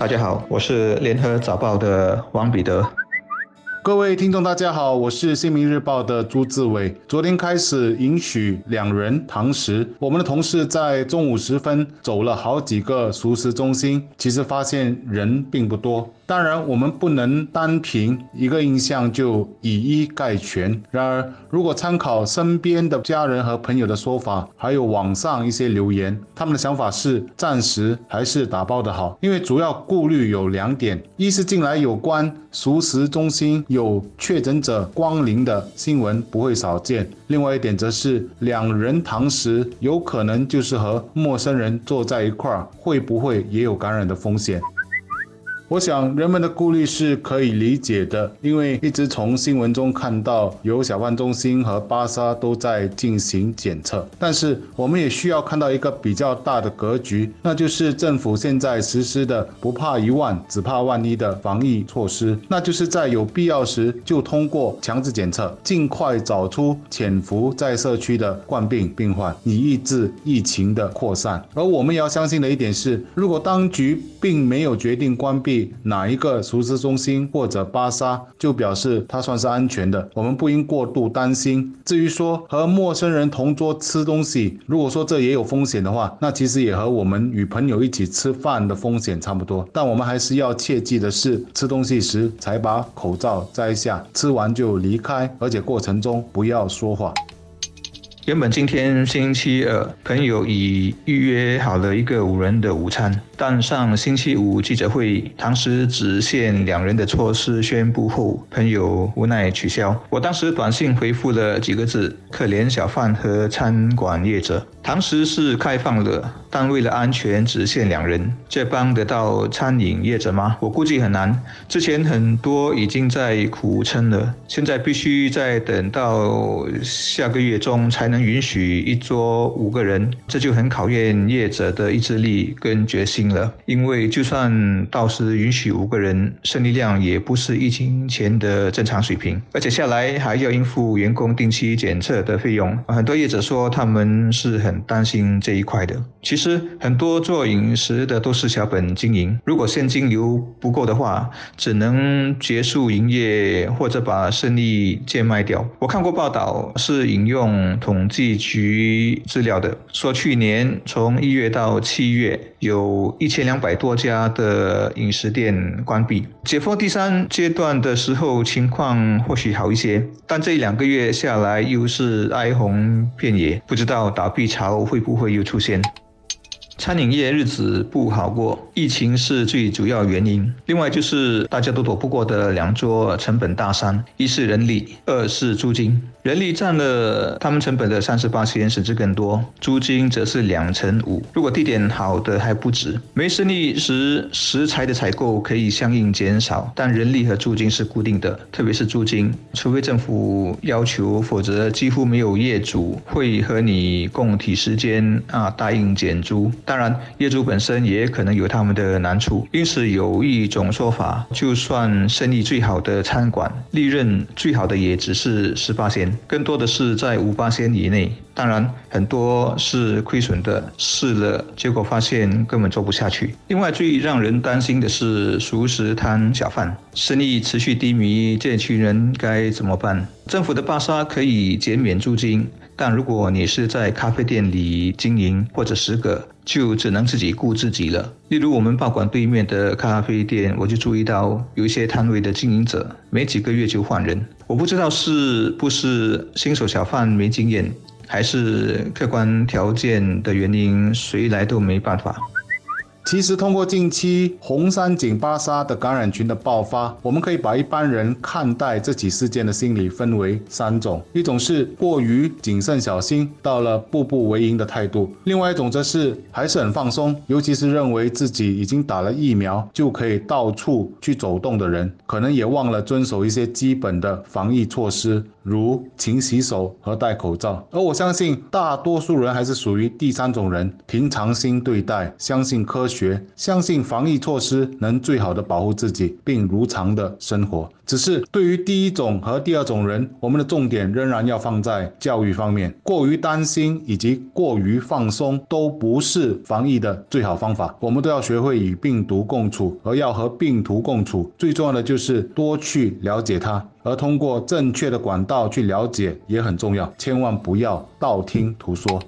大家好，我是联合早报的王彼得。各位听众，大家好，我是新民日报的朱志伟。昨天开始允许两人堂食，我们的同事在中午时分走了好几个熟食中心，其实发现人并不多。当然，我们不能单凭一个印象就以一概全。然而，如果参考身边的家人和朋友的说法，还有网上一些留言，他们的想法是暂时还是打包的好。因为主要顾虑有两点：一是近来有关熟食中心有有确诊者光临的新闻不会少见；另外一点则是两人堂食有可能就是和陌生人坐在一块儿，会不会也有感染的风险？我想人们的顾虑是可以理解的，因为一直从新闻中看到有小贩中心和巴沙都在进行检测。但是我们也需要看到一个比较大的格局，那就是政府现在实施的“不怕一万，只怕万一”的防疫措施，那就是在有必要时就通过强制检测，尽快找出潜伏在社区的冠病病患，以抑制疫情的扩散。而我们也要相信的一点是，如果当局并没有决定关闭，哪一个熟食中心或者巴沙就表示它算是安全的，我们不应过度担心。至于说和陌生人同桌吃东西，如果说这也有风险的话，那其实也和我们与朋友一起吃饭的风险差不多。但我们还是要切记的是，吃东西时才把口罩摘下，吃完就离开，而且过程中不要说话。原本今天星期二，朋友已预约好了一个五人的午餐，但上星期五记者会，堂食只限两人的措施宣布后，朋友无奈取消。我当时短信回复了几个字：可怜小贩和餐馆业者。堂食是开放了，但为了安全只限两人，这帮得到餐饮业者吗？我估计很难。之前很多已经在苦撑了，现在必须再等到下个月中才能允许一桌五个人，这就很考验业者的意志力跟决心了。因为就算到时允许五个人，生意量也不是疫情前的正常水平，而且下来还要应付员工定期检测的费用。很多业者说他们是很。担心这一块的。其实实很多做饮食的都是小本经营，如果现金流不够的话，只能结束营业或者把生意贱卖掉。我看过报道，是引用统计局资料的，说去年从一月到七月，有一千两百多家的饮食店关闭。解封第三阶段的时候，情况或许好一些，但这两个月下来又是哀鸿遍野，不知道倒闭。潮会不会又出现？餐饮业日子不好过，疫情是最主要原因。另外就是大家都躲不过的两座成本大山：一是人力，二是租金。人力占了他们成本的三十八千甚至更多，租金则是两成五。如果地点好的还不止。没生意时，食材的采购可以相应减少，但人力和租金是固定的，特别是租金，除非政府要求，否则几乎没有业主会和你共体时间啊答应减租。当然，业主本身也可能有他们的难处，因此有一种说法，就算生意最好的餐馆，利润最好的也只是十八仙。更多的是在五八仙以内，当然很多是亏损的，试了结果发现根本做不下去。另外最让人担心的是熟食摊小贩，生意持续低迷，这群人该怎么办？政府的巴沙可以减免租金。但如果你是在咖啡店里经营，或者十个，就只能自己顾自己了。例如我们报馆对面的咖啡店，我就注意到有一些摊位的经营者，没几个月就换人。我不知道是不是新手小贩没经验，还是客观条件的原因，谁来都没办法。其实，通过近期红山井巴沙的感染群的爆发，我们可以把一般人看待这起事件的心理分为三种：一种是过于谨慎小心，到了步步为营的态度；另外一种则是还是很放松，尤其是认为自己已经打了疫苗就可以到处去走动的人，可能也忘了遵守一些基本的防疫措施，如勤洗手和戴口罩。而我相信，大多数人还是属于第三种人，平常心对待，相信科学。学，相信防疫措施能最好的保护自己，并如常的生活。只是对于第一种和第二种人，我们的重点仍然要放在教育方面。过于担心以及过于放松都不是防疫的最好方法。我们都要学会与病毒共处，而要和病毒共处，最重要的就是多去了解它，而通过正确的管道去了解也很重要。千万不要道听途说。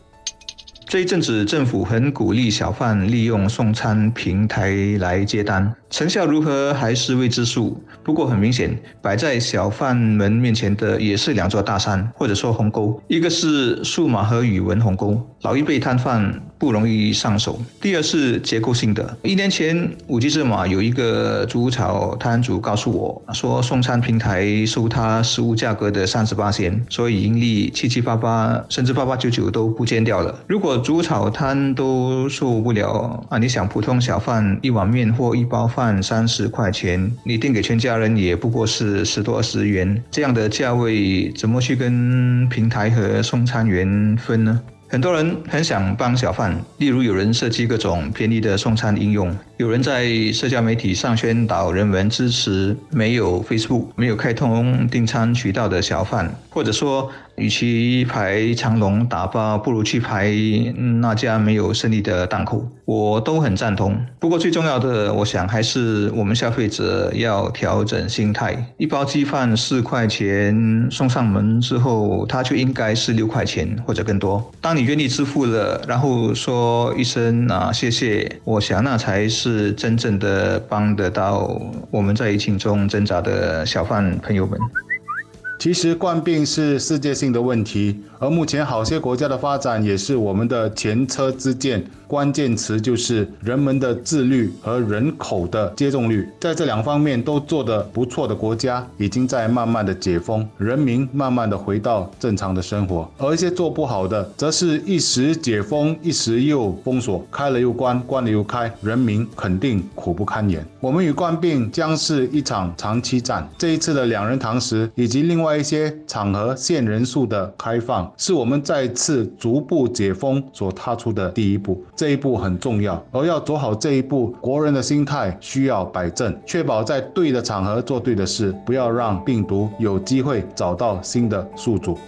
这一阵子，政府很鼓励小贩利用送餐平台来接单，成效如何还是未知数。不过很明显，摆在小贩们面前的也是两座大山，或者说鸿沟，一个是数码和语文鸿沟，老一辈摊贩不容易上手；第二是结构性的。一年前，五 G 芝马有一个猪草摊主告诉我说，送餐平台收他食物价格的三十八仙，所以盈利七七八八甚至八八九九都不见掉了。如果猪草摊都受不了啊！你想，普通小贩一碗面或一包饭三十块钱，你订给全家人也不过是十多二十元，这样的价位怎么去跟平台和送餐员分呢？很多人很想帮小贩，例如有人设计各种便宜的送餐应用，有人在社交媒体上宣导人们支持没有 Facebook、没有开通订餐渠道的小贩，或者说，与其排长龙打包，不如去排那家没有生意的档口，我都很赞同。不过最重要的，我想还是我们消费者要调整心态。一包鸡饭四块钱送上门之后，它就应该是六块钱或者更多。当你愿意支付了，然后说一声啊谢谢，我想那才是是真正的帮得到我们在疫情中挣扎的小贩朋友们。其实冠病是世界性的问题，而目前好些国家的发展也是我们的前车之鉴。关键词就是人们的自律和人口的接种率，在这两方面都做得不错的国家，已经在慢慢的解封，人民慢慢的回到正常的生活。而一些做不好的，则是一时解封，一时又封锁，开了又关，关了又开，人民肯定苦不堪言。我们与冠病将是一场长期战。这一次的两人堂食以及另外外一些场合限人数的开放，是我们再次逐步解封所踏出的第一步。这一步很重要，而要走好这一步，国人的心态需要摆正，确保在对的场合做对的事，不要让病毒有机会找到新的宿主。